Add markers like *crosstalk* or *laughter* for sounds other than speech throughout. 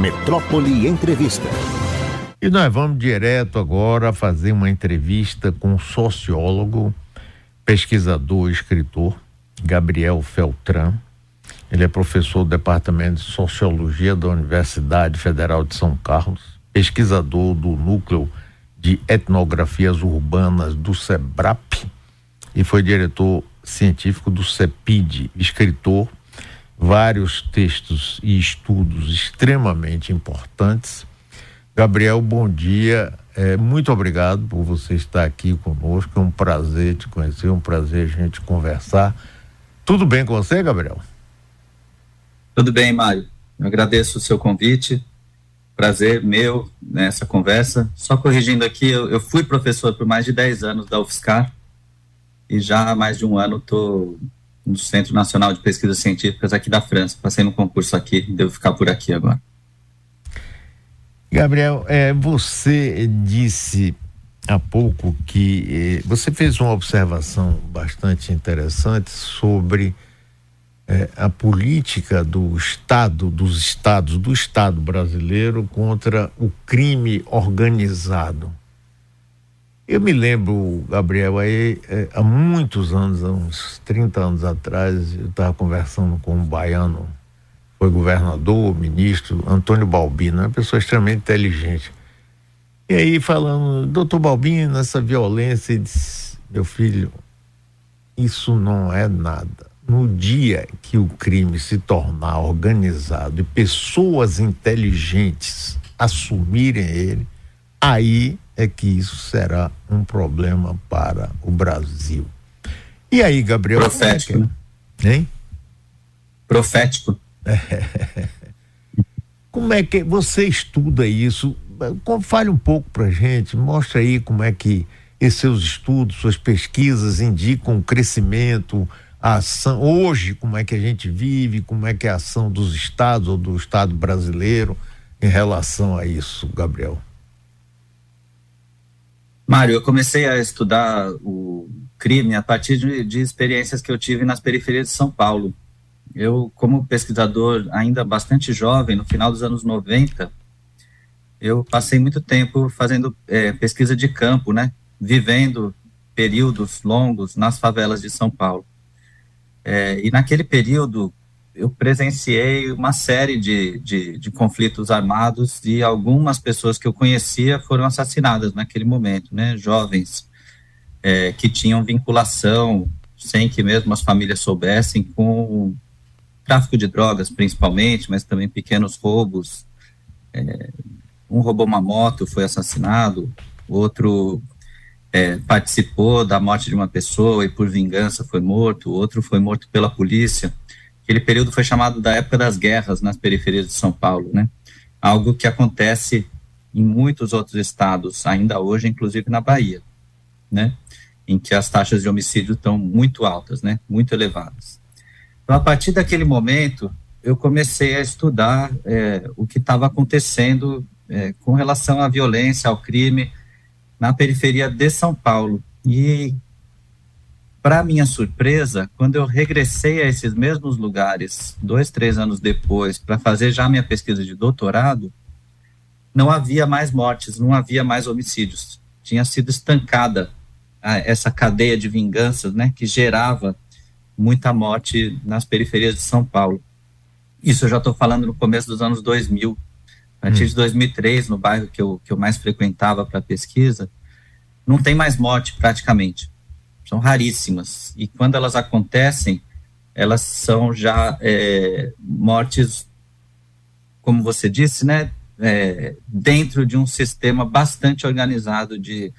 Metrópole Entrevista. E nós vamos direto agora fazer uma entrevista com o sociólogo, pesquisador e escritor Gabriel Feltran. Ele é professor do Departamento de Sociologia da Universidade Federal de São Carlos, pesquisador do Núcleo de Etnografias Urbanas do SEBRAP e foi diretor científico do CEPID, escritor, vários textos e estudos extremamente importantes. Gabriel, bom dia. É, muito obrigado por você estar aqui conosco. É um prazer te conhecer, um prazer a gente conversar. Tudo bem com você, Gabriel? Tudo bem, Mário. Eu agradeço o seu convite. Prazer meu nessa conversa. Só corrigindo aqui, eu, eu fui professor por mais de 10 anos da UFSCar e já há mais de um ano estou no Centro Nacional de Pesquisas Científicas aqui da França. Passei no concurso aqui, devo ficar por aqui agora. Gabriel, é, você disse há pouco que eh, você fez uma observação bastante interessante sobre eh, a política do Estado, dos Estados, do Estado brasileiro contra o crime organizado. Eu me lembro, Gabriel, aí, eh, há muitos anos, uns 30 anos atrás, eu estava conversando com um baiano, foi governador, ministro, Antônio Balbino, uma pessoa extremamente inteligente. E aí falando, doutor Balbino, essa violência, ele disse, meu filho, isso não é nada. No dia que o crime se tornar organizado e pessoas inteligentes assumirem ele, aí é que isso será um problema para o Brasil. E aí, Gabriel? Profético. Como é que... Hein? Profético. *laughs* Como é que você estuda isso? Fale um pouco para gente, mostra aí como é que esses seus estudos, suas pesquisas indicam o crescimento, a ação, hoje, como é que a gente vive, como é que é a ação dos estados ou do Estado brasileiro em relação a isso, Gabriel? Mário, eu comecei a estudar o crime a partir de, de experiências que eu tive nas periferias de São Paulo. Eu, como pesquisador ainda bastante jovem, no final dos anos 90, eu passei muito tempo fazendo é, pesquisa de campo, né? Vivendo períodos longos nas favelas de São Paulo. É, e naquele período, eu presenciei uma série de, de, de, conflitos armados e algumas pessoas que eu conhecia foram assassinadas naquele momento, né? Jovens é, que tinham vinculação, sem que mesmo as famílias soubessem, com tráfico de drogas, principalmente, mas também pequenos roubos, é, um roubou uma moto, foi assassinado, outro é, participou da morte de uma pessoa e por vingança foi morto, outro foi morto pela polícia. Aquele período foi chamado da época das guerras nas periferias de São Paulo, né? Algo que acontece em muitos outros estados ainda hoje, inclusive na Bahia, né? Em que as taxas de homicídio estão muito altas, né? Muito elevadas. Então, a partir daquele momento, eu comecei a estudar é, o que estava acontecendo é, com relação à violência, ao crime na periferia de São Paulo. E, para minha surpresa, quando eu regressei a esses mesmos lugares, dois, três anos depois, para fazer já minha pesquisa de doutorado, não havia mais mortes, não havia mais homicídios. Tinha sido estancada a, essa cadeia de vinganças, né, que gerava muita morte nas periferias de São Paulo. Isso eu já estou falando no começo dos anos 2000. A partir hum. de 2003, no bairro que eu, que eu mais frequentava para pesquisa, não tem mais morte praticamente. São raríssimas. E quando elas acontecem, elas são já é, mortes, como você disse, né, é, dentro de um sistema bastante organizado de,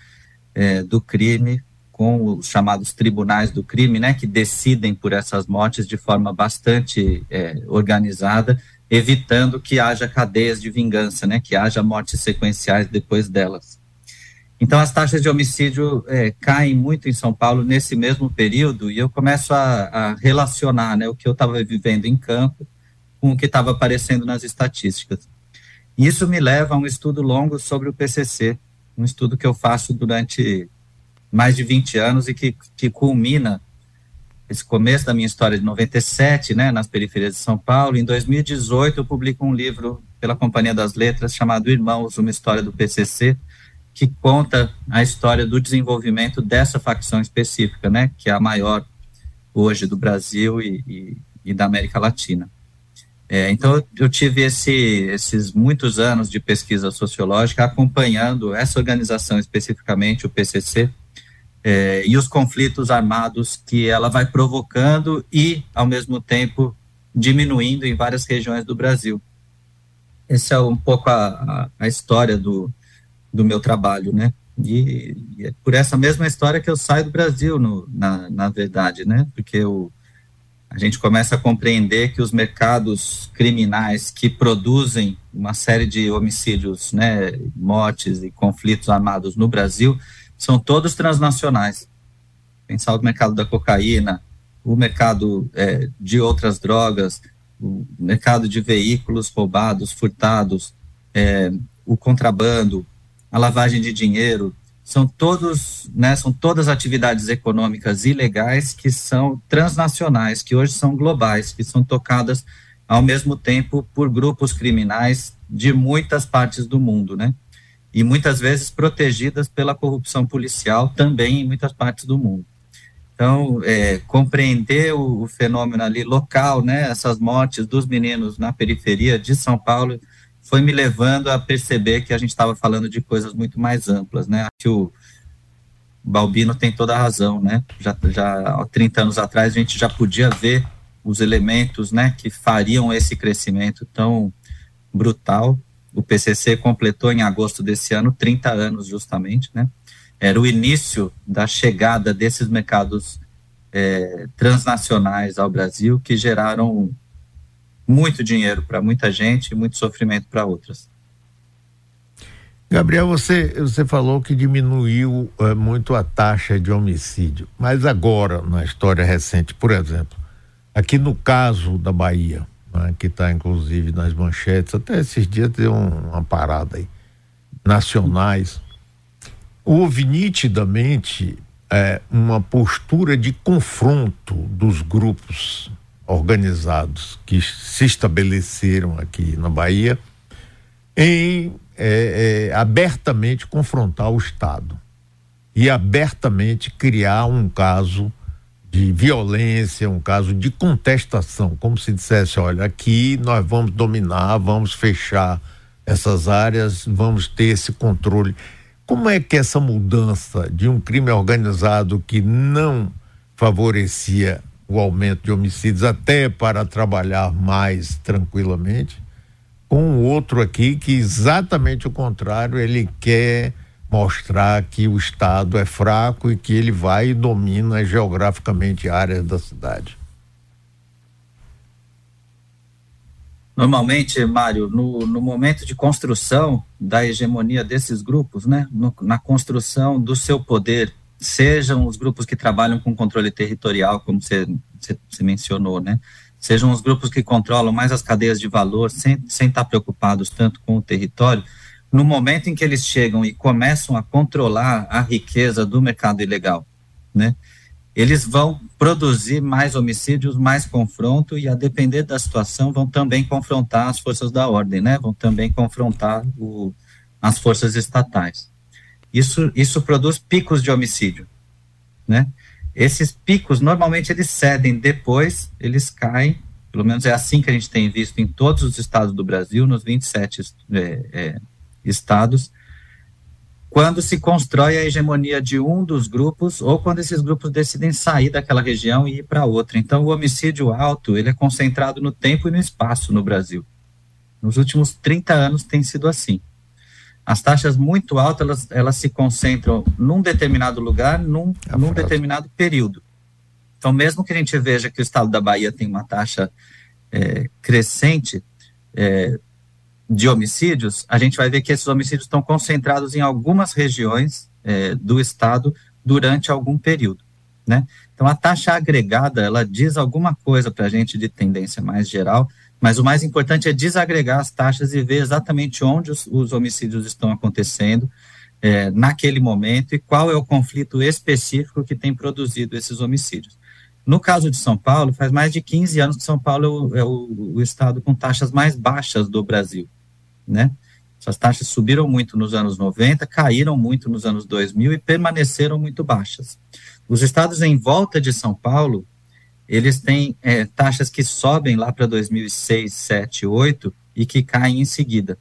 é, do crime, com os chamados tribunais do crime, né, que decidem por essas mortes de forma bastante é, organizada evitando que haja cadeias de vingança, né, que haja mortes sequenciais depois delas. Então, as taxas de homicídio é, caem muito em São Paulo nesse mesmo período e eu começo a, a relacionar né, o que eu estava vivendo em campo com o que estava aparecendo nas estatísticas. Isso me leva a um estudo longo sobre o PCC, um estudo que eu faço durante mais de 20 anos e que, que culmina esse começo da minha história de 97, né, nas periferias de São Paulo. Em 2018, eu publico um livro pela Companhia das Letras chamado Irmãos, uma história do PCC, que conta a história do desenvolvimento dessa facção específica, né, que é a maior hoje do Brasil e, e, e da América Latina. É, então, eu tive esse, esses muitos anos de pesquisa sociológica acompanhando essa organização especificamente, o PCC, é, e os conflitos armados que ela vai provocando e, ao mesmo tempo, diminuindo em várias regiões do Brasil. Essa é um pouco a, a, a história do, do meu trabalho, né? E, e, é por essa mesma história que eu saio do Brasil, no, na, na verdade, né? Porque eu, a gente começa a compreender que os mercados criminais que produzem uma série de homicídios, né, mortes e conflitos armados no Brasil, são todos transnacionais. Pensar o mercado da cocaína, o mercado é, de outras drogas, o mercado de veículos roubados, furtados, é, o contrabando, a lavagem de dinheiro, são todos, né, são todas atividades econômicas ilegais que são transnacionais, que hoje são globais, que são tocadas ao mesmo tempo por grupos criminais de muitas partes do mundo, né? e muitas vezes protegidas pela corrupção policial também em muitas partes do mundo. Então, é, compreender o, o, fenômeno ali local, né, essas mortes dos meninos na periferia de São Paulo, foi me levando a perceber que a gente estava falando de coisas muito mais amplas, né? Que o Balbino tem toda a razão, né? Já, já há 30 anos atrás a gente já podia ver os elementos, né, que fariam esse crescimento tão brutal o PCC completou em agosto desse ano 30 anos, justamente, né? Era o início da chegada desses mercados é, transnacionais ao Brasil que geraram muito dinheiro para muita gente e muito sofrimento para outras. Gabriel, você, você falou que diminuiu é, muito a taxa de homicídio, mas agora, na história recente, por exemplo, aqui no caso da Bahia, né, que está inclusive nas manchetes, até esses dias deu um, uma parada aí, nacionais, houve nitidamente é, uma postura de confronto dos grupos organizados que se estabeleceram aqui na Bahia em é, é, abertamente confrontar o Estado e abertamente criar um caso de violência, um caso de contestação, como se dissesse, olha, aqui nós vamos dominar, vamos fechar essas áreas, vamos ter esse controle. Como é que essa mudança de um crime organizado que não favorecia o aumento de homicídios até para trabalhar mais tranquilamente, com outro aqui que exatamente o contrário, ele quer mostrar que o Estado é fraco e que ele vai e domina geograficamente áreas da cidade. Normalmente, Mário, no, no momento de construção da hegemonia desses grupos, né, no, na construção do seu poder, sejam os grupos que trabalham com controle territorial, como você, mencionou, né, sejam os grupos que controlam mais as cadeias de valor, sem, sem estar preocupados tanto com o território, no momento em que eles chegam e começam a controlar a riqueza do mercado ilegal, né? Eles vão produzir mais homicídios, mais confronto e a depender da situação vão também confrontar as forças da ordem, né? Vão também confrontar o, as forças estatais. Isso isso produz picos de homicídio, né? Esses picos normalmente eles cedem, depois eles caem. Pelo menos é assim que a gente tem visto em todos os estados do Brasil, nos 27 é, é, estados, quando se constrói a hegemonia de um dos grupos ou quando esses grupos decidem sair daquela região e ir para outra. Então, o homicídio alto ele é concentrado no tempo e no espaço no Brasil. Nos últimos 30 anos tem sido assim. As taxas muito altas elas, elas se concentram num determinado lugar, num, num determinado período. Então, mesmo que a gente veja que o estado da Bahia tem uma taxa é, crescente, é, de homicídios, a gente vai ver que esses homicídios estão concentrados em algumas regiões é, do estado durante algum período, né? Então a taxa agregada ela diz alguma coisa para a gente de tendência mais geral, mas o mais importante é desagregar as taxas e ver exatamente onde os, os homicídios estão acontecendo é, naquele momento e qual é o conflito específico que tem produzido esses homicídios. No caso de São Paulo, faz mais de 15 anos que São Paulo é o, é o, o estado com taxas mais baixas do Brasil né? Essas taxas subiram muito nos anos 90, caíram muito nos anos 2000 e permaneceram muito baixas. Os estados em volta de São Paulo, eles têm é, taxas que sobem lá para 2006, 7, 8 e que caem em seguida.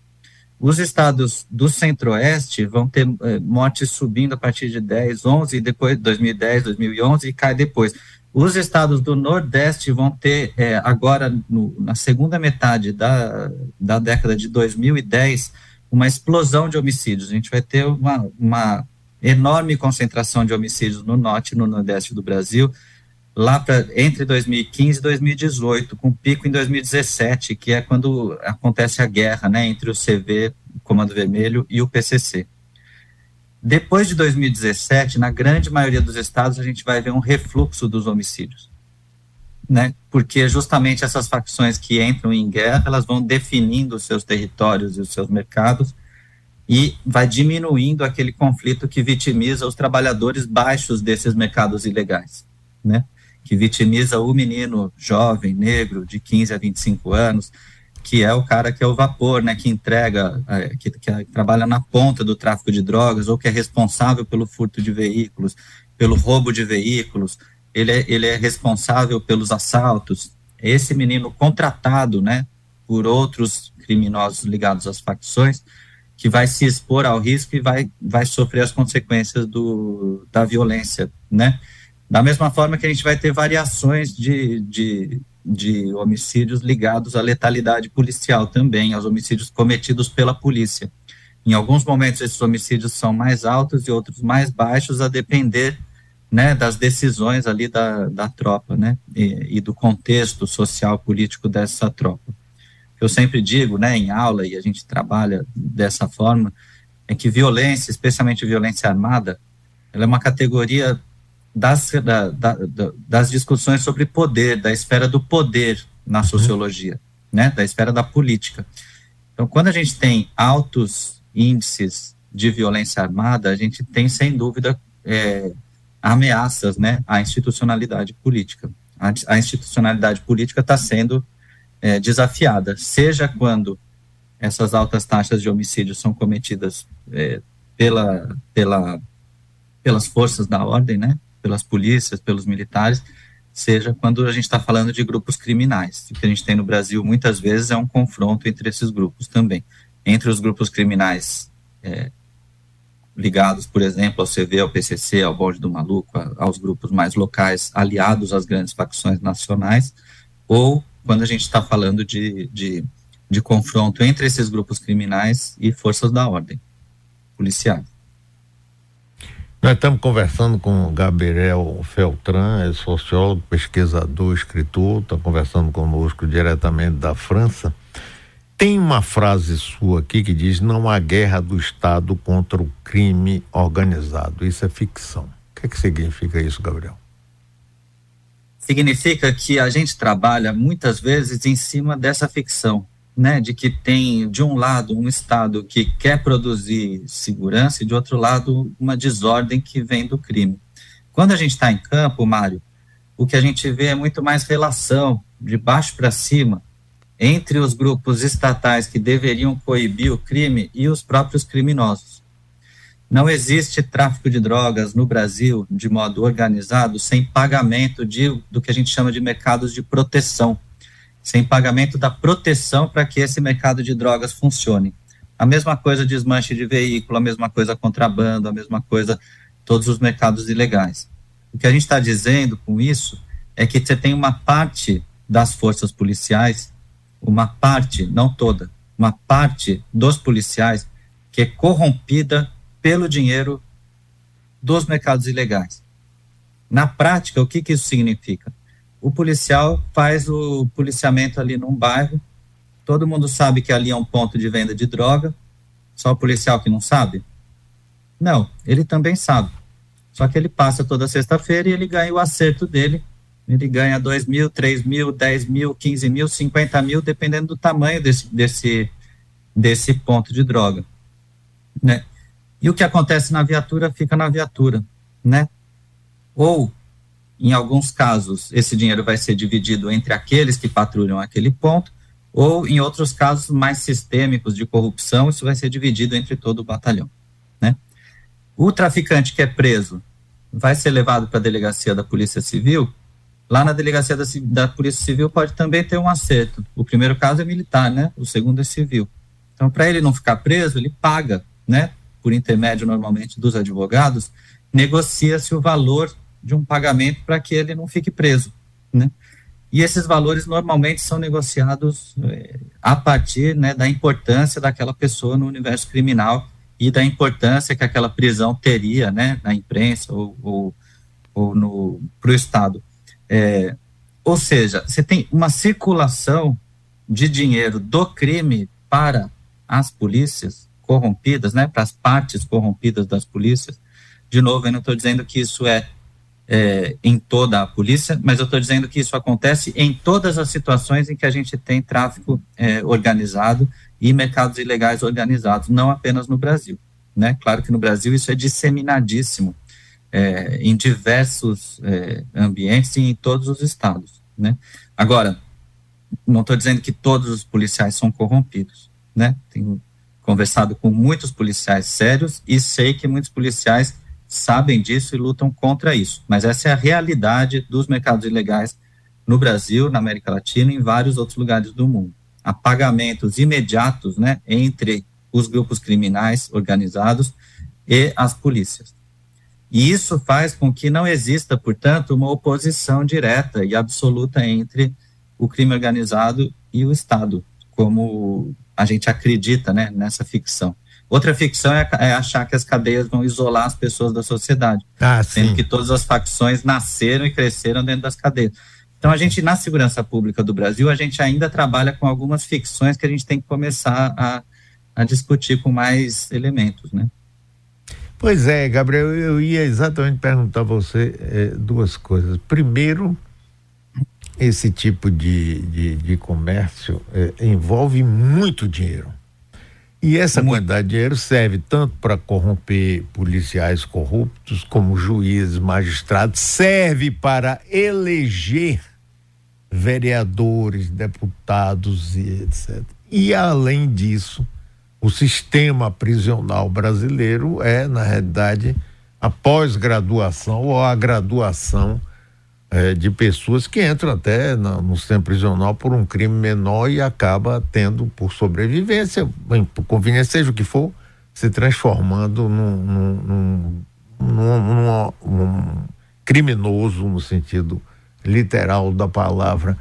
Os estados do centro-oeste vão ter é, mortes subindo a partir de 10, 11, e depois 2010, 2011 e cai depois. Os estados do Nordeste vão ter, é, agora, no, na segunda metade da, da década de 2010, uma explosão de homicídios. A gente vai ter uma, uma enorme concentração de homicídios no Norte e no Nordeste do Brasil, lá para entre 2015 e 2018, com pico em 2017, que é quando acontece a guerra né, entre o CV, Comando Vermelho, e o PCC. Depois de 2017, na grande maioria dos estados, a gente vai ver um refluxo dos homicídios. Né? Porque justamente essas facções que entram em guerra, elas vão definindo os seus territórios e os seus mercados e vai diminuindo aquele conflito que vitimiza os trabalhadores baixos desses mercados ilegais, né? Que vitimiza o menino jovem, negro, de 15 a 25 anos, que é o cara que é o vapor, né, que entrega, é, que, que, trabalha na ponta do tráfico de drogas ou que é responsável pelo furto de veículos, pelo roubo de veículos, ele é, ele é responsável pelos assaltos. Esse menino contratado, né, por outros criminosos ligados às facções, que vai se expor ao risco e vai, vai sofrer as consequências do, da violência, né? Da mesma forma que a gente vai ter variações de, de de homicídios ligados à letalidade policial também, aos homicídios cometidos pela polícia. Em alguns momentos esses homicídios são mais altos e outros mais baixos, a depender né, das decisões ali da, da tropa, né, e, e do contexto social político dessa tropa. Eu sempre digo, né, em aula e a gente trabalha dessa forma, é que violência, especialmente violência armada, ela é uma categoria das, da, da, das discussões sobre poder, da esfera do poder na uhum. sociologia, uhum. né, da esfera da política. Então, quando a gente tem altos índices de violência armada, a gente tem, sem dúvida, é, ameaças né, à institucionalidade política. A, a institucionalidade política está sendo é, desafiada, seja quando essas altas taxas de homicídio são cometidas é, pela, pela, pelas forças da ordem, né, pelas polícias, pelos militares, seja quando a gente está falando de grupos criminais. O que a gente tem no Brasil muitas vezes é um confronto entre esses grupos também. Entre os grupos criminais é, ligados, por exemplo, ao CV, ao PCC, ao Bode do Maluco, a, aos grupos mais locais aliados às grandes facções nacionais, ou quando a gente está falando de, de, de confronto entre esses grupos criminais e forças da ordem policiais. Nós estamos conversando com o Gabriel Feltran, é sociólogo, pesquisador, escritor, está conversando conosco diretamente da França. Tem uma frase sua aqui que diz: não há guerra do Estado contra o crime organizado. Isso é ficção. O que, é que significa isso, Gabriel? Significa que a gente trabalha muitas vezes em cima dessa ficção né, de que tem, de um lado, um Estado que quer produzir segurança e, de outro lado, uma desordem que vem do crime. Quando a gente está em campo, Mário, o que a gente vê é muito mais relação, de baixo para cima, entre os grupos estatais que deveriam coibir o crime e os próprios criminosos. Não existe tráfico de drogas no Brasil de modo organizado sem pagamento de, do que a gente chama de mercados de proteção sem pagamento da proteção para que esse mercado de drogas funcione. A mesma coisa desmanche de veículo, a mesma coisa contrabando, a mesma coisa todos os mercados ilegais. O que a gente está dizendo com isso é que você tem uma parte das forças policiais, uma parte, não toda, uma parte dos policiais que é corrompida pelo dinheiro dos mercados ilegais. Na prática, o que, que isso significa? O policial faz o policiamento ali num bairro, todo mundo sabe que ali é um ponto de venda de droga, só o policial que não sabe? Não, ele também sabe. Só que ele passa toda sexta-feira e ele ganha o acerto dele. Ele ganha 2 mil, 3 mil, 10 mil, 15 mil, 50 mil, dependendo do tamanho desse, desse, desse ponto de droga. Né? E o que acontece na viatura fica na viatura. Né? Ou em alguns casos, esse dinheiro vai ser dividido entre aqueles que patrulham aquele ponto, ou em outros casos mais sistêmicos de corrupção, isso vai ser dividido entre todo o batalhão. Né? O traficante que é preso vai ser levado para a delegacia da Polícia Civil. Lá na delegacia da, da, Polícia Civil pode também ter um acerto. O primeiro caso é militar, né? O segundo é civil. Então, para ele não ficar preso, ele paga, né? Por intermédio normalmente dos advogados, negocia-se o valor de um pagamento para que ele não fique preso, né? E esses valores normalmente são negociados é, a partir né, da importância daquela pessoa no universo criminal e da importância que aquela prisão teria né, na imprensa ou, ou, ou para o Estado. É, ou seja, você tem uma circulação de dinheiro do crime para as polícias corrompidas, né, para as partes corrompidas das polícias. De novo, eu não estou dizendo que isso é é, em toda a polícia, mas eu estou dizendo que isso acontece em todas as situações em que a gente tem tráfico é, organizado e mercados ilegais organizados, não apenas no Brasil. Né? Claro que no Brasil isso é disseminadíssimo é, em diversos é, ambientes e em todos os estados. Né? Agora, não estou dizendo que todos os policiais são corrompidos. Né? Tenho conversado com muitos policiais sérios e sei que muitos policiais sabem disso e lutam contra isso. Mas essa é a realidade dos mercados ilegais no Brasil, na América Latina e em vários outros lugares do mundo. Há pagamentos imediatos né, entre os grupos criminais organizados e as polícias. E isso faz com que não exista, portanto, uma oposição direta e absoluta entre o crime organizado e o Estado, como a gente acredita né, nessa ficção. Outra ficção é, é, achar que as cadeias vão isolar as pessoas da sociedade, ah, sendo sim. que todas as facções nasceram e cresceram dentro das cadeias. Então, a gente, na segurança pública do Brasil, a gente ainda trabalha com algumas ficções que a gente tem que começar a, a discutir com mais elementos, né? Pois é, Gabriel, eu ia exatamente perguntar a você é, duas coisas. Primeiro, esse tipo de, de, de comércio é, envolve muito dinheiro. E essa quantidade de dinheiro serve tanto para corromper policiais corruptos, como juízes, magistrados, serve para eleger vereadores, deputados e etc. E além disso, o sistema prisional brasileiro é, na realidade, a pós-graduação ou a graduação é, de pessoas que entram até na, no sistema prisional por um crime menor e acaba tendo, por sobrevivência, por conveniência, seja o que for, se transformando num, num, num, num criminoso no sentido literal da palavra.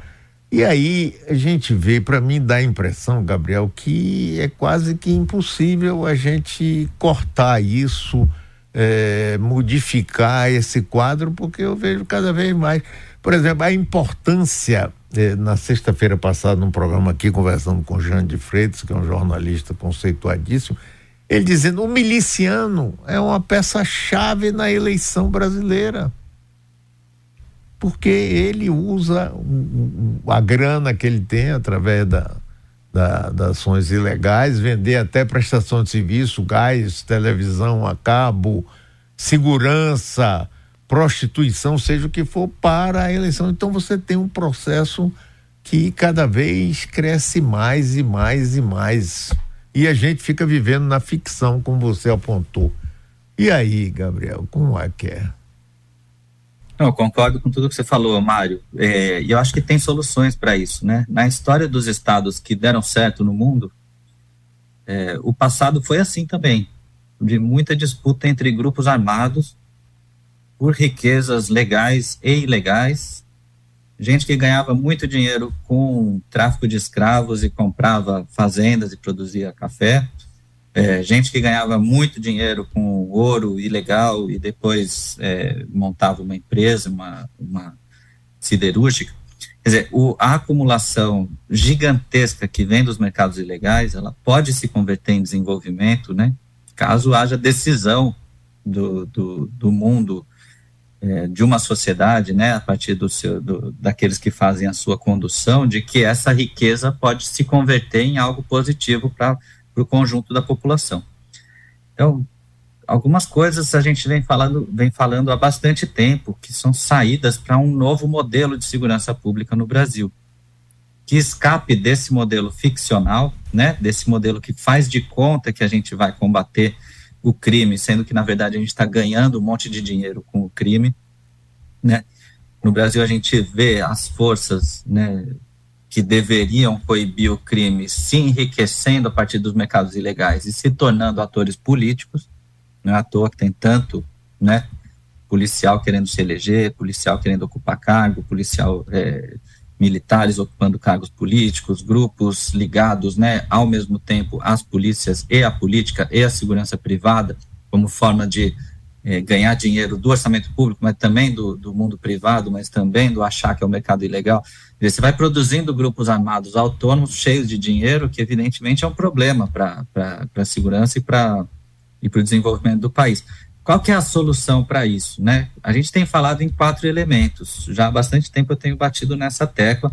E aí a gente vê, para mim dá a impressão, Gabriel, que é quase que impossível a gente cortar isso é, modificar esse quadro, porque eu vejo cada vez mais. Por exemplo, a importância, é, na sexta-feira passada, num programa aqui, conversando com Jean de Freitas, que é um jornalista conceituadíssimo, ele dizendo: o miliciano é uma peça-chave na eleição brasileira. Porque ele usa a grana que ele tem através da, da, das ações ilegais, vender até prestação de serviço, gás, televisão a cabo, segurança, prostituição, seja o que for, para a eleição. Então você tem um processo que cada vez cresce mais e mais e mais. E a gente fica vivendo na ficção, como você apontou. E aí, Gabriel, como é que é? Não, eu concordo com tudo que você falou, Mário. É, e eu acho que tem soluções para isso, né? Na história dos estados que deram certo no mundo, é, o passado foi assim também, de muita disputa entre grupos armados por riquezas legais e ilegais, gente que ganhava muito dinheiro com tráfico de escravos e comprava fazendas e produzia café, é, gente que ganhava muito dinheiro com ouro ilegal e depois é, montava uma empresa, uma, uma siderúrgica. Quer dizer, o, a acumulação gigantesca que vem dos mercados ilegais, ela pode se converter em desenvolvimento, né? Caso haja decisão do, do, do mundo, é, de uma sociedade, né? A partir do seu, do, daqueles que fazem a sua condução, de que essa riqueza pode se converter em algo positivo para para o conjunto da população. Então, algumas coisas a gente vem falando, vem falando há bastante tempo, que são saídas para um novo modelo de segurança pública no Brasil, que escape desse modelo ficcional, né, desse modelo que faz de conta que a gente vai combater o crime, sendo que na verdade a gente está ganhando um monte de dinheiro com o crime, né? No Brasil a gente vê as forças, né, que deveriam coibir o crime se enriquecendo a partir dos mercados ilegais e se tornando atores políticos. Não é à toa que tem tanto, né, policial querendo se eleger, policial querendo ocupar cargo, policial é, militares ocupando cargos políticos, grupos ligados, né, ao mesmo tempo às polícias e à política e à segurança privada, como forma de é, ganhar dinheiro do orçamento público, mas também do, do mundo privado, mas também do achar que é o mercado ilegal. Você vai produzindo grupos armados autônomos cheios de dinheiro, que evidentemente é um problema para a segurança e para e o desenvolvimento do país. Qual que é a solução para isso? Né? A gente tem falado em quatro elementos. Já há bastante tempo eu tenho batido nessa tecla,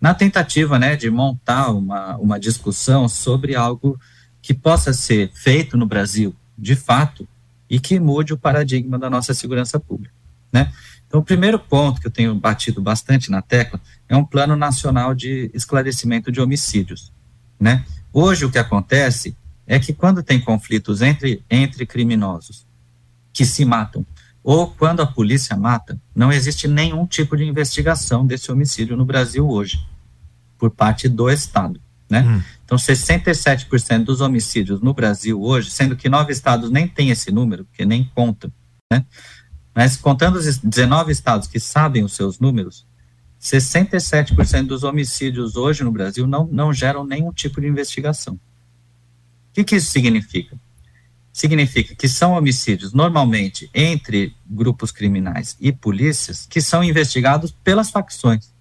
na tentativa né, de montar uma, uma discussão sobre algo que possa ser feito no Brasil, de fato, e que mude o paradigma da nossa segurança pública. Né? Então, o primeiro ponto que eu tenho batido bastante na tecla é um plano nacional de esclarecimento de homicídios. Né? Hoje, o que acontece é que quando tem conflitos entre, entre criminosos que se matam. Ou quando a polícia mata, não existe nenhum tipo de investigação desse homicídio no Brasil hoje, por parte do Estado. Né? Hum. Então, 67% dos homicídios no Brasil hoje, sendo que nove estados nem têm esse número, porque nem contam, né? mas contando os 19 estados que sabem os seus números, 67% dos homicídios hoje no Brasil não, não geram nenhum tipo de investigação. O que, que isso significa? significa que são homicídios normalmente entre grupos criminais e polícias que são investigados pelas facções.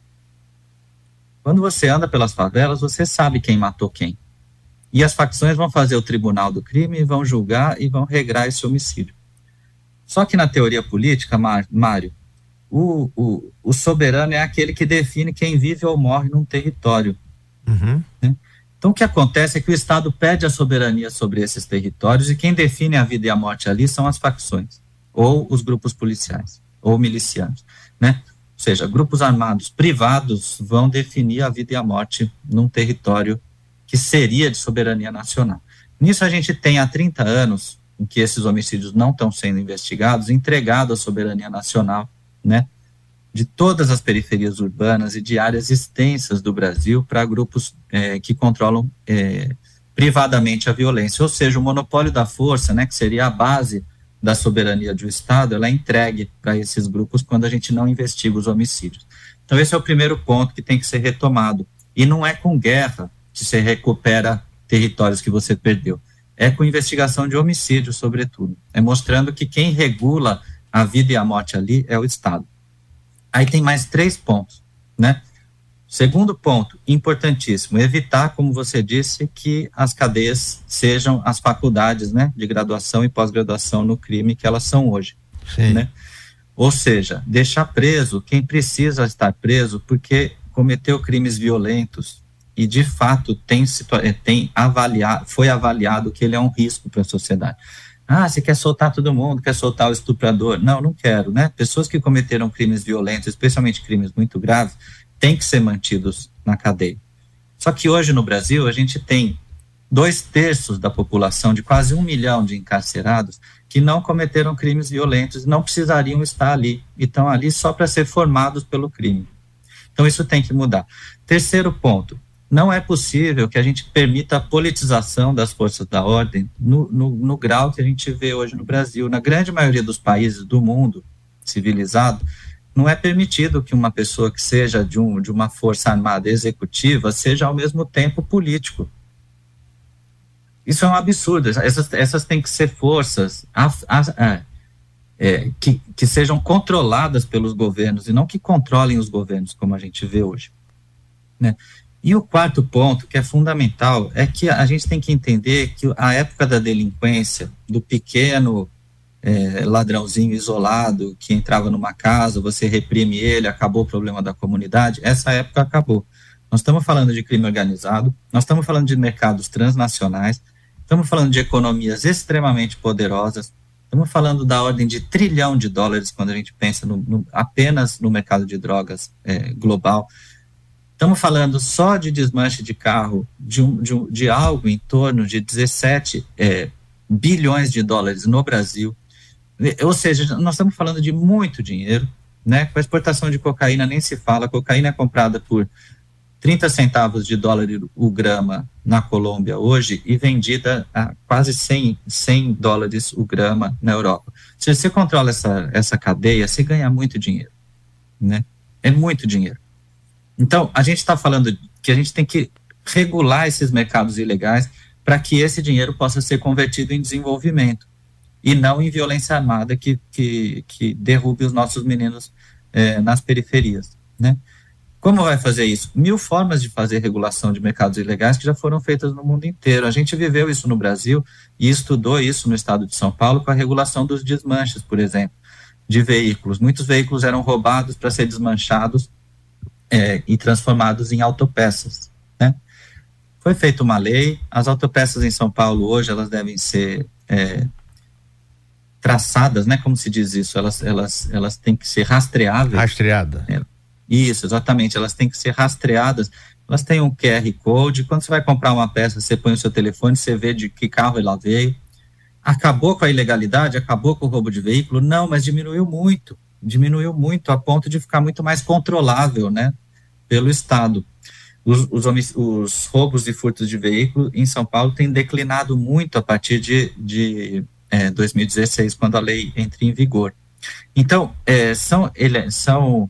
Quando você anda pelas favelas, você sabe quem matou quem. E as facções vão fazer o tribunal do crime, vão julgar e vão regrar esse homicídio. Só que na teoria política, Mário, o, o, o soberano é aquele que define quem vive ou morre num território. Uhum. Né? Então, o que acontece é que o Estado pede a soberania sobre esses territórios e quem define a vida e a morte ali são as facções, ou os grupos policiais, ou milicianos, né? Seja, grupos armados privados vão definir a vida e a morte num território que seria de soberania nacional. Nisso a gente tem há 30 anos em que esses homicídios não estão sendo investigados, entregado à soberania nacional, né? de todas as periferias urbanas e de áreas extensas do Brasil para grupos é, que controlam é, privadamente a violência. Ou seja, o monopólio da força, né, que seria a base da soberania um Estado, ela é entregue para esses grupos quando a gente não investiga os homicídios. Então, esse é o primeiro ponto que tem que ser retomado. E não é com guerra que se recupera territórios que você perdeu. É com investigação de homicídios, sobretudo. É mostrando que quem regula a vida e a morte ali é o Estado. Aí tem mais três pontos, né? Segundo ponto, importantíssimo, evitar, como você disse, que as cadeias sejam as faculdades, né, de graduação e pós-graduação no crime que elas são hoje, Sim. né? Ou seja, deixar preso quem precisa estar preso porque cometeu crimes violentos e de fato tem, eh, tem avaliado, foi avaliado que ele é um risco para a sociedade. Ah, você quer soltar todo mundo, quer soltar o estuprador. Não, não quero, né? Pessoas que cometeram crimes violentos, especialmente crimes muito graves, têm que ser mantidos na cadeia. Só que hoje no Brasil a gente tem dois terços da população, de quase um milhão de encarcerados, que não cometeram crimes violentos não precisariam estar ali. E estão ali só para ser formados pelo crime. Então isso tem que mudar. Terceiro ponto, não é possível que a gente permita a politização das forças da ordem no, no, no, grau que a gente vê hoje no Brasil. Na grande maioria dos países do mundo civilizado, não é permitido que uma pessoa que seja de, um, de uma força armada executiva seja ao mesmo tempo político. Isso é um absurdo. Essas, essas têm que ser forças a, a, a, é, que, que sejam controladas pelos governos e não que controlem os governos, como a gente vê hoje. Né? E o quarto ponto, que é fundamental, é que a gente tem que entender que a época da delinquência, do pequeno é, ladrãozinho isolado que entrava numa casa, você reprime ele, acabou o problema da comunidade, essa época acabou. Nós estamos falando de crime organizado, nós estamos falando de mercados transnacionais, estamos falando de economias extremamente poderosas, estamos falando da ordem de trilhão de dólares quando a gente pensa no, no, apenas no mercado de drogas é, global. Estamos falando só de desmanche de carro de, um, de, um, de algo em torno de 17 é, bilhões de dólares no Brasil. Ou seja, nós estamos falando de muito dinheiro, né? Com a exportação de cocaína nem se fala, a cocaína é comprada por 30 centavos de dólar o grama na Colômbia hoje e vendida a quase 100, 100 dólares o grama na Europa. Se você controla essa, essa cadeia, você ganha muito dinheiro, né? É muito dinheiro. Então, a gente está falando que a gente tem que regular esses mercados ilegais para que esse dinheiro possa ser convertido em desenvolvimento e não em violência armada que, que, que derrube os nossos meninos é, nas periferias, né? Como vai fazer isso? Mil formas de fazer regulação de mercados ilegais que já foram feitas no mundo inteiro. A gente viveu isso no Brasil e estudou isso no estado de São Paulo com a regulação dos desmanches, por exemplo, de veículos. Muitos veículos eram roubados para ser desmanchados é, e transformados em autopeças. Né? Foi feita uma lei, as autopeças em São Paulo hoje elas devem ser é, traçadas, né? Como se diz isso? Elas, elas, elas têm que ser rastreáveis. Rastreada. É, isso, exatamente. Elas têm que ser rastreadas. Elas têm um QR Code. Quando você vai comprar uma peça, você põe o seu telefone, você vê de que carro ela veio. Acabou com a ilegalidade? Acabou com o roubo de veículo? Não, mas diminuiu muito. Diminuiu muito a ponto de ficar muito mais controlável, né? Pelo Estado. Os, os, os roubos e furtos de veículo em São Paulo têm declinado muito a partir de, de é, 2016, quando a lei entra em vigor. Então, é, são, ele, são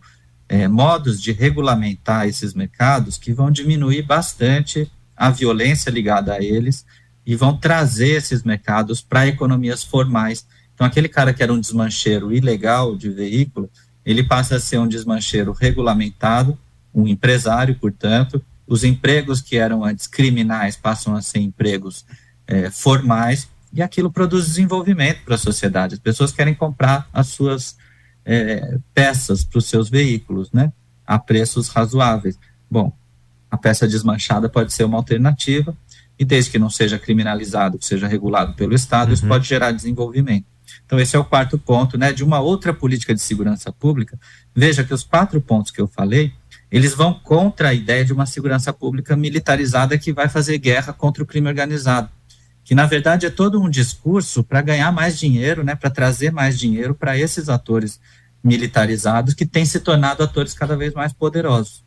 é, modos de regulamentar esses mercados que vão diminuir bastante a violência ligada a eles e vão trazer esses mercados para economias formais. Então, aquele cara que era um desmancheiro ilegal de veículo, ele passa a ser um desmancheiro regulamentado, um empresário, portanto. Os empregos que eram antes criminais passam a ser empregos é, formais e aquilo produz desenvolvimento para a sociedade. As pessoas querem comprar as suas é, peças para os seus veículos, né? A preços razoáveis. Bom, a peça desmanchada pode ser uma alternativa, e desde que não seja criminalizado, que seja regulado pelo Estado, uhum. isso pode gerar desenvolvimento. Então, esse é o quarto ponto, né? De uma outra política de segurança pública. Veja que os quatro pontos que eu falei, eles vão contra a ideia de uma segurança pública militarizada que vai fazer guerra contra o crime organizado. Que, na verdade, é todo um discurso para ganhar mais dinheiro, né? Para trazer mais dinheiro para esses atores militarizados que têm se tornado atores cada vez mais poderosos.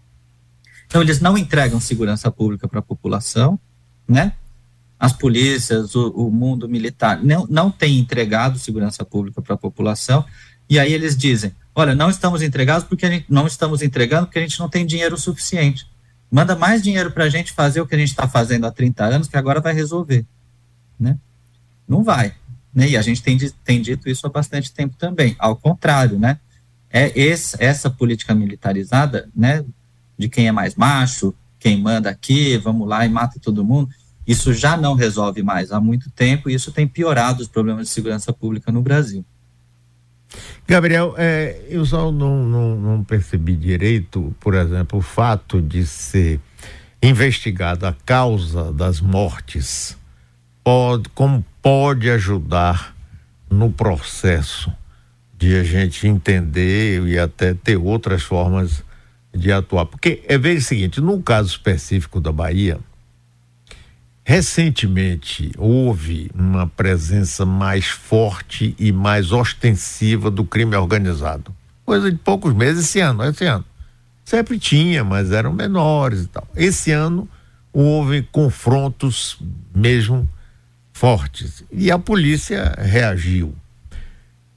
Então, eles não entregam segurança pública para a população, né? As polícias, o, o, mundo militar não, não tem entregado segurança pública para a população, e aí eles dizem: olha, não estamos entregados porque a gente, não estamos entregando porque a gente não tem dinheiro suficiente. Manda mais dinheiro para a gente fazer o que a gente está fazendo há 30 anos, que agora vai resolver. Né? Não vai. Né? E a gente tem, tem dito isso há bastante tempo também. Ao contrário, né? é esse, essa política militarizada, né, de quem é mais macho, quem manda aqui, vamos lá e mata todo mundo, isso já não resolve mais há muito tempo e isso tem piorado os problemas de segurança pública no Brasil. Gabriel, é, eu só não, não, não percebi direito, por exemplo, o fato de ser investigada a causa das mortes, pode, como pode ajudar no processo de a gente entender e até ter outras formas de atuar. Porque é ver o seguinte, no caso específico da Bahia, recentemente houve uma presença mais forte e mais ostensiva do crime organizado. Coisa de poucos meses esse ano, esse ano. Sempre tinha, mas eram menores e tal. Esse ano houve confrontos mesmo fortes e a polícia reagiu.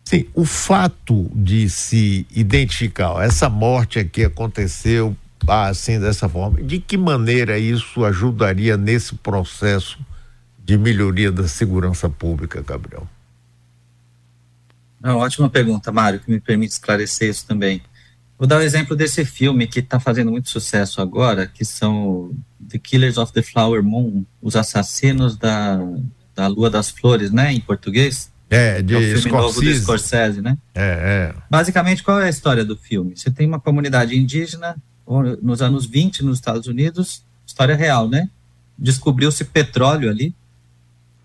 Sim, o fato de se identificar essa morte aqui aconteceu assim dessa forma, de que maneira isso ajudaria nesse processo de melhoria da segurança pública, Gabriel? Uma ótima pergunta, Mário, que me permite esclarecer isso também. Vou dar o um exemplo desse filme que está fazendo muito sucesso agora, que são The Killers of the Flower Moon, os assassinos da, da Lua das Flores, né, em português. É, de é o filme Scorsese. novo do Scorsese, né? É, é. Basicamente, qual é a história do filme? Você tem uma comunidade indígena nos anos 20 nos Estados Unidos, história real, né? Descobriu-se petróleo ali.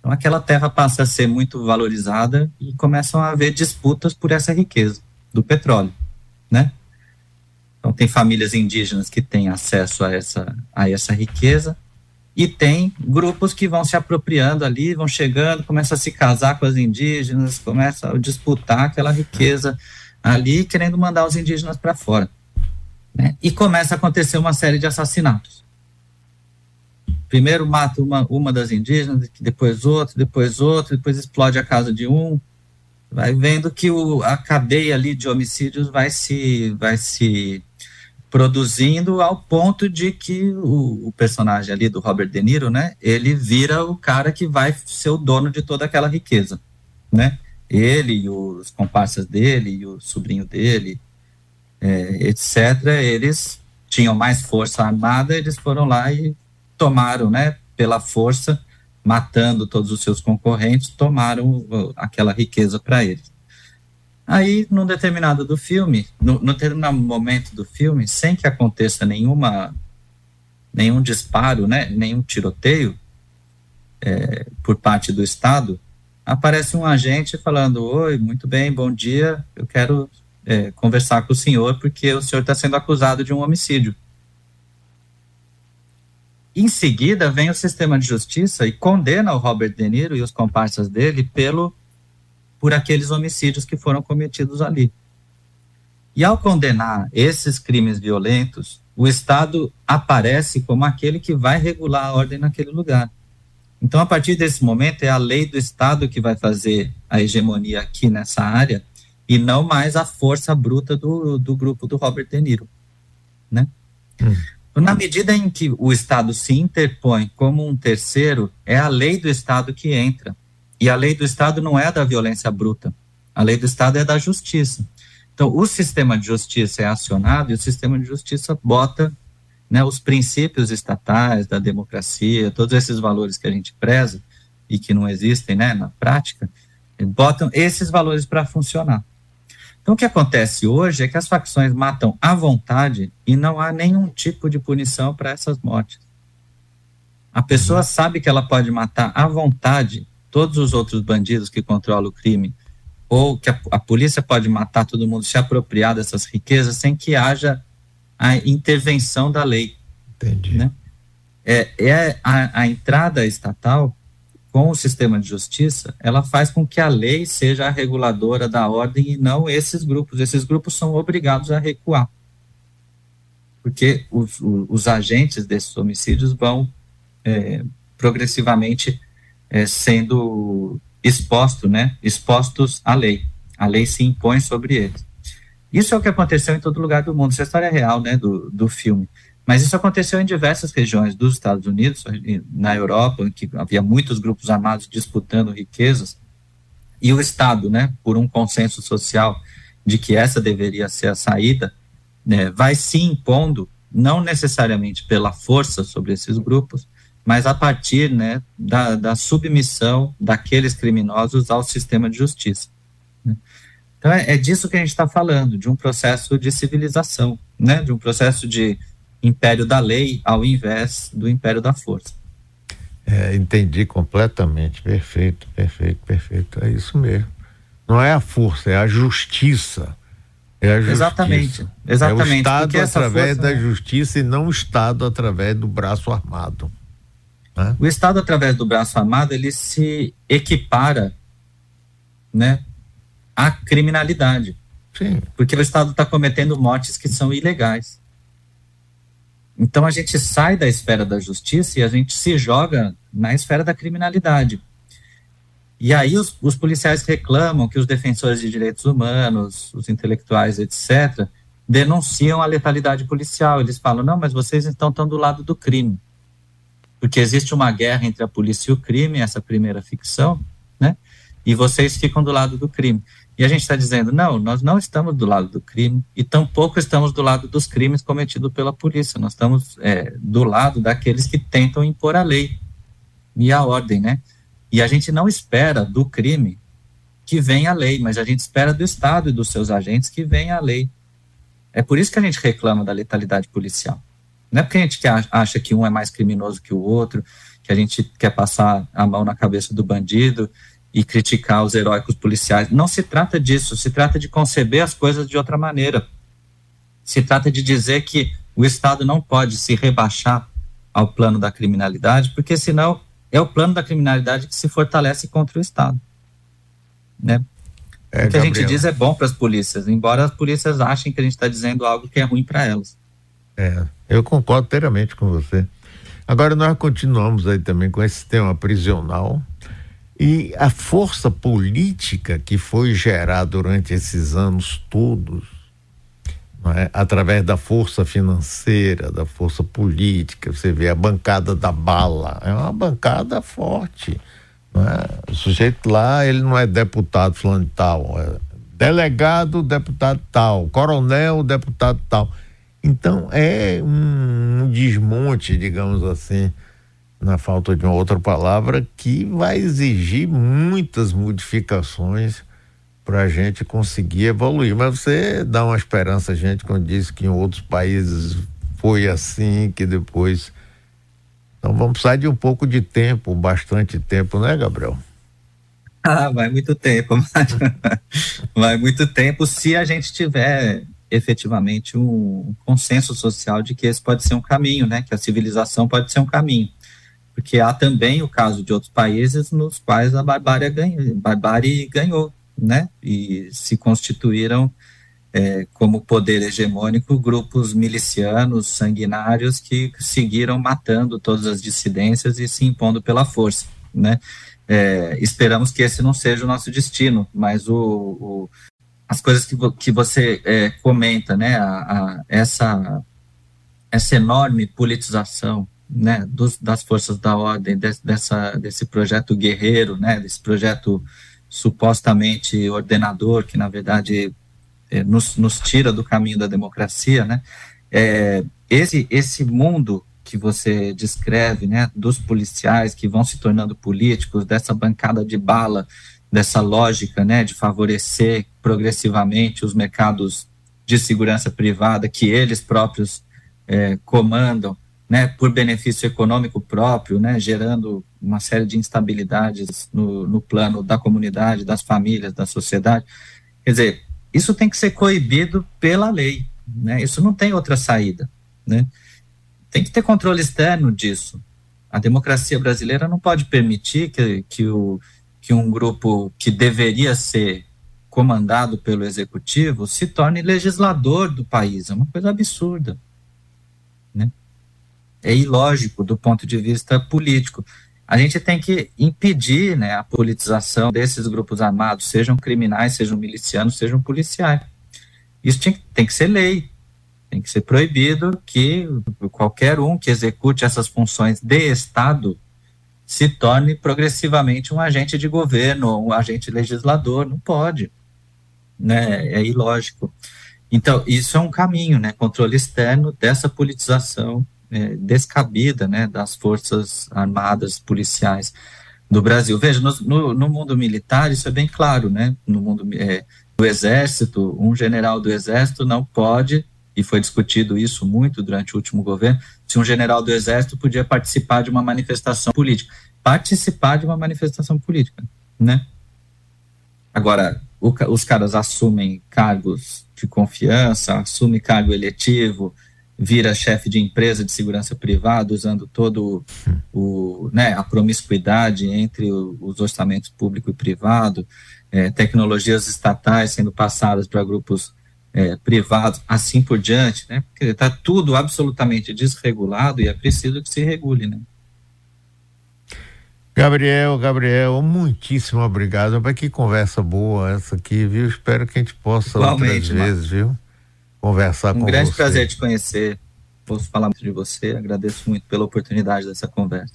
Então aquela terra passa a ser muito valorizada e começam a haver disputas por essa riqueza do petróleo, né? Então, tem famílias indígenas que têm acesso a essa, a essa riqueza, e tem grupos que vão se apropriando ali, vão chegando, começam a se casar com as indígenas, começam a disputar aquela riqueza ali, querendo mandar os indígenas para fora. Né? E começa a acontecer uma série de assassinatos. Primeiro mata uma, uma das indígenas, depois outra, depois outra, depois explode a casa de um. Vai vendo que o, a cadeia ali de homicídios vai se, vai se produzindo ao ponto de que o, o, personagem ali do Robert De Niro, né, ele vira o cara que vai ser o dono de toda aquela riqueza, né? Ele e os comparsas dele e o sobrinho dele, é, etc. Eles tinham mais força armada, eles foram lá e tomaram, né, pela força, matando todos os seus concorrentes, tomaram aquela riqueza para eles. Aí, num determinado do filme, no determinado momento do filme, sem que aconteça nenhuma, nenhum disparo, né, nenhum tiroteio é, por parte do Estado, aparece um agente falando: Oi, muito bem, bom dia, eu quero é, conversar com o senhor porque o senhor está sendo acusado de um homicídio. Em seguida, vem o sistema de justiça e condena o Robert De Niro e os comparsas dele pelo por aqueles homicídios que foram cometidos ali. E ao condenar esses crimes violentos, o Estado aparece como aquele que vai regular a ordem naquele lugar. Então, a partir desse momento, é a lei do Estado que vai fazer a hegemonia aqui nessa área e não mais a força bruta do, do grupo do Robert De Niro. Né? Hum. Na medida em que o Estado se interpõe como um terceiro, é a lei do Estado que entra. E a lei do Estado não é da violência bruta. A lei do Estado é da justiça. Então, o sistema de justiça é acionado e o sistema de justiça bota né, os princípios estatais da democracia, todos esses valores que a gente preza e que não existem né, na prática, botam esses valores para funcionar. Então, o que acontece hoje é que as facções matam à vontade e não há nenhum tipo de punição para essas mortes. A pessoa sabe que ela pode matar à vontade todos os outros bandidos que controlam o crime, ou que a, a polícia pode matar todo mundo, se apropriar dessas riquezas sem que haja a intervenção da lei. Entendi. Né? É, é a, a entrada estatal com o sistema de justiça, ela faz com que a lei seja a reguladora da ordem e não esses grupos. Esses grupos são obrigados a recuar. Porque os, os agentes desses homicídios vão é, progressivamente é, sendo exposto, né, expostos à lei. A lei se impõe sobre eles. Isso é o que aconteceu em todo lugar do mundo. Essa é história real, né, do, do filme. Mas isso aconteceu em diversas regiões dos Estados Unidos, na Europa, em que havia muitos grupos armados disputando riquezas, e o Estado, né, por um consenso social de que essa deveria ser a saída, né, vai se impondo, não necessariamente pela força sobre esses grupos, mas a partir né, da, da submissão daqueles criminosos ao sistema de justiça. Né? Então é, é, disso que a gente está falando, de um processo de civilização, né, de um processo de império da lei ao invés do império da força. É, entendi completamente, perfeito, perfeito, perfeito, é isso mesmo. Não é a força, é a justiça. É a justiça. Exatamente, exatamente. É o Estado através força, da né? justiça e não o Estado através do braço armado. Né? O Estado, através do braço armado, ele se equipara né, à criminalidade. Sim. Porque o Estado está cometendo mortes que são ilegais. Então a gente sai da esfera da justiça e a gente se joga na esfera da criminalidade. E aí os, os policiais reclamam que os defensores de direitos humanos, os intelectuais, etc., denunciam a letalidade policial. Eles falam: não, mas vocês estão, estão do lado do crime porque existe uma guerra entre a polícia e o crime, essa primeira ficção, né? E vocês ficam do lado do crime. E a gente está dizendo, não, nós não estamos do lado do crime e tampouco estamos do lado dos crimes cometidos pela polícia. Nós estamos é, do lado daqueles que tentam impor a lei e a ordem, né? E a gente não espera do crime que venha a lei, mas a gente espera do Estado e dos seus agentes que venha a lei. É por isso que a gente reclama da letalidade policial. Não é porque a gente acha que um é mais criminoso que o outro, que a gente quer passar a mão na cabeça do bandido e criticar os heróicos policiais. Não se trata disso, se trata de conceber as coisas de outra maneira. Se trata de dizer que o Estado não pode se rebaixar ao plano da criminalidade, porque senão é o plano da criminalidade que se fortalece contra o Estado. Né? É, o que a gente diz é bom para as polícias, embora as polícias achem que a gente está dizendo algo que é ruim para elas. É, eu concordo inteiramente com você. Agora nós continuamos aí também com esse tema prisional e a força política que foi gerada durante esses anos todos, é? através da força financeira, da força política, você vê a bancada da bala, é uma bancada forte. É? O sujeito lá, ele não é deputado fulano tal, é delegado, deputado tal, coronel, deputado tal. Então é um, desmonte, digamos assim, na falta de uma outra palavra, que vai exigir muitas modificações para a gente conseguir evoluir. Mas você dá uma esperança a gente quando diz que em outros países foi assim, que depois. Então vamos precisar de um pouco de tempo, bastante tempo, né, Gabriel? Ah, vai muito tempo, *laughs* mas vai muito tempo se a gente tiver efetivamente um consenso social de que esse pode ser um caminho, né? Que a civilização pode ser um caminho. Porque há também o caso de outros países nos quais a barbárie ganhou, barbárie ganhou né? E se constituíram é, como poder hegemônico grupos milicianos, sanguinários que seguiram matando todas as dissidências e se impondo pela força, né? É, esperamos que esse não seja o nosso destino, mas o, o as coisas que, que você é, comenta, né? A, a, essa essa enorme politização né, dos, das forças da ordem, de, dessa, desse projeto guerreiro, né, desse projeto supostamente ordenador, que na verdade é, nos, nos, tira do caminho da democracia, né? É, esse, esse mundo que você descreve, né, dos policiais que vão se tornando políticos, dessa bancada de bala, dessa lógica, né, de favorecer progressivamente os mercados de segurança privada que eles próprios é, comandam, né, por benefício econômico próprio, né, gerando uma série de instabilidades no, no plano da comunidade, das famílias, da sociedade. Quer dizer, isso tem que ser coibido pela lei, né? Isso não tem outra saída, né? Tem que ter controle externo disso. A democracia brasileira não pode permitir que, que, o, que um grupo que deveria ser comandado pelo executivo se torne legislador do país. É uma coisa absurda é ilógico do ponto de vista político. A gente tem que impedir né, a politização desses grupos armados, sejam criminais, sejam milicianos, sejam policiais. Isso tem, tem que ser lei, tem que ser proibido que qualquer um que execute essas funções de Estado se torne progressivamente um agente de governo, um agente legislador, não pode, né? É ilógico. Então, isso é um caminho, né? Controle externo dessa politização é, descabida né, das forças armadas policiais do Brasil. Veja, no, no, no, mundo militar isso é bem claro, né? No mundo é, do exército, um general do exército não pode, e foi discutido isso muito durante o último governo, se um general do exército podia participar de uma manifestação política. Participar de uma manifestação política, né? Agora, o, os caras assumem cargos de confiança, assumem cargo eletivo, vira chefe de empresa de segurança privada, usando todo o, né, a promiscuidade entre os orçamentos público e privado, é, tecnologias estatais sendo passadas para grupos é, privados, assim por diante, né? Porque está tudo absolutamente desregulado e é preciso que se regule, né? Gabriel, Gabriel, muitíssimo obrigado. Mas que conversa boa essa aqui, viu? Espero que a gente possa Igualmente, outras vezes, viu? conversar um com você. Um grande prazer te conhecer. Posso falar muito de você. Agradeço muito pela oportunidade dessa conversa.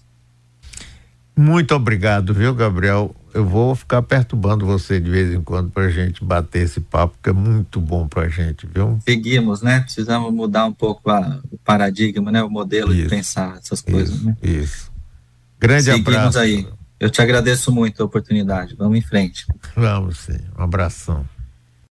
Muito obrigado, viu, Gabriel? Eu vou ficar perturbando você de vez em quando para a gente bater esse papo, que é muito bom para a gente, viu? Seguimos, né? Precisamos mudar um pouco a, o paradigma, né? O modelo isso, de pensar essas coisas, isso, né? Isso. Grande Seguimos abraço. aí. Eu te agradeço muito a oportunidade. Vamos em frente. Vamos sim. Um abração.